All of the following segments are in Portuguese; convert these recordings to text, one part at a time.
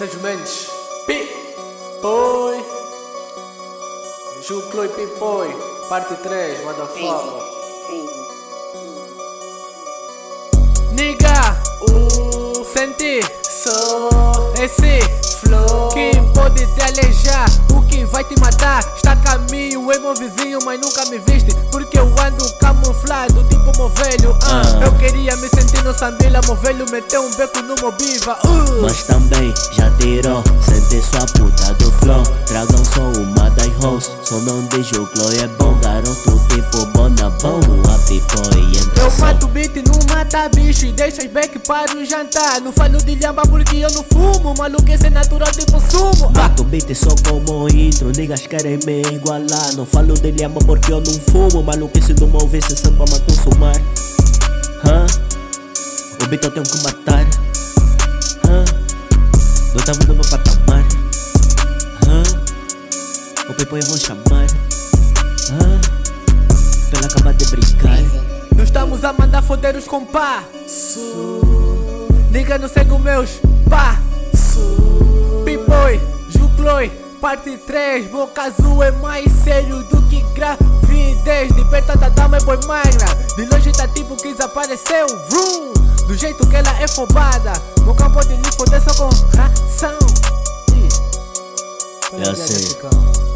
Sérgio Mendes, Pi, Poi, Ju Chloe Pi Poi, parte 3, motherfucker. Niga, o senti, sou esse flow que pode te alejar, o que vai te matar. Está a caminho, é meu vizinho, mas nunca me viste, porque eu ando camuflado, tipo meu velho. Ah. Eu queria me sentir no Sambila, meu velho meteu um beco no meu biva. Uh. Mas também já tirou, sente sua puta do flow Tragam só uma das hoes, só não diz o glow é bom Garoto tipo bonabão, a pipo e entra Eu mato beat, não mata bicho e deixa as back para o jantar. Não falo de lhamba porque eu não fumo, maluco esse é natural tipo sumo. Ah, Bato beat só como intro, niggas querem me igualar Não falo de lhama porque eu não fumo Maluquice do meu vício só pra me consumar Hã? O beat eu tenho que matar Hã? Não tava no meu patamar? O people eu vou chamar Hã? Pela acabar de brincar Não estamos a mandar foder os compá. Nigga não segue os meus pá. Pipoy, Jucloi, parte 3. Boca azul é mais sério do que gravidez. De perto da dama é boi magra. De longe tá tipo que desapareceu. Vroom. Do jeito que ela é fobada. No campo de lhe foder só com ração. Eu sei.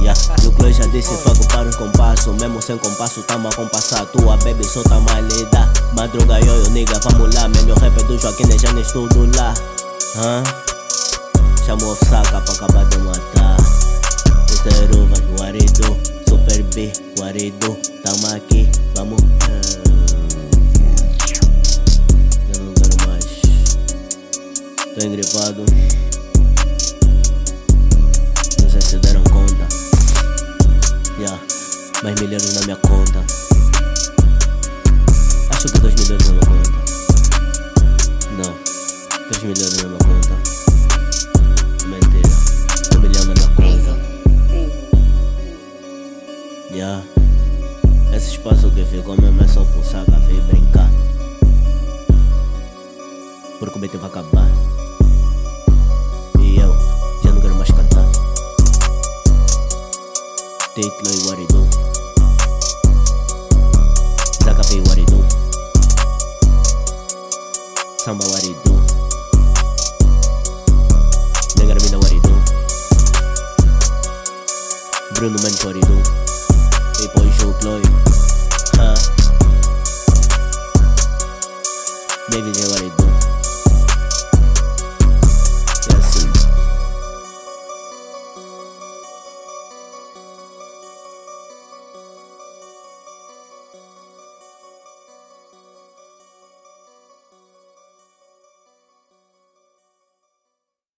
Ah. Yeah. O Chloe já disse fogo para o compasso Mesmo sem compasso tamo a compassar Tua baby só tá mal lida Madruga yo, yo nigga, vamos lá Melhor rap do Joaquim, já nem estudo lá Hã? Chama o saca pra acabar de matar Mr. Uvas, Guarido Super B, Guarido Tamo aqui, vamos Eu não quero mais Tô engripado Não sei se deram conta Yeah, mais milhões na minha conta. Acho que dois milhões na minha conta. Não, três milhões na minha conta. Mentira, um milhão na minha conta. Yeah, esse espaço que ficou mesmo é só pulsar, café e brincar. Porque o beat vai acabar Stick like what it do. Zakape what it do. Samba what it do. Nega da mina what it do. Bruno man it do. Hey boy show play.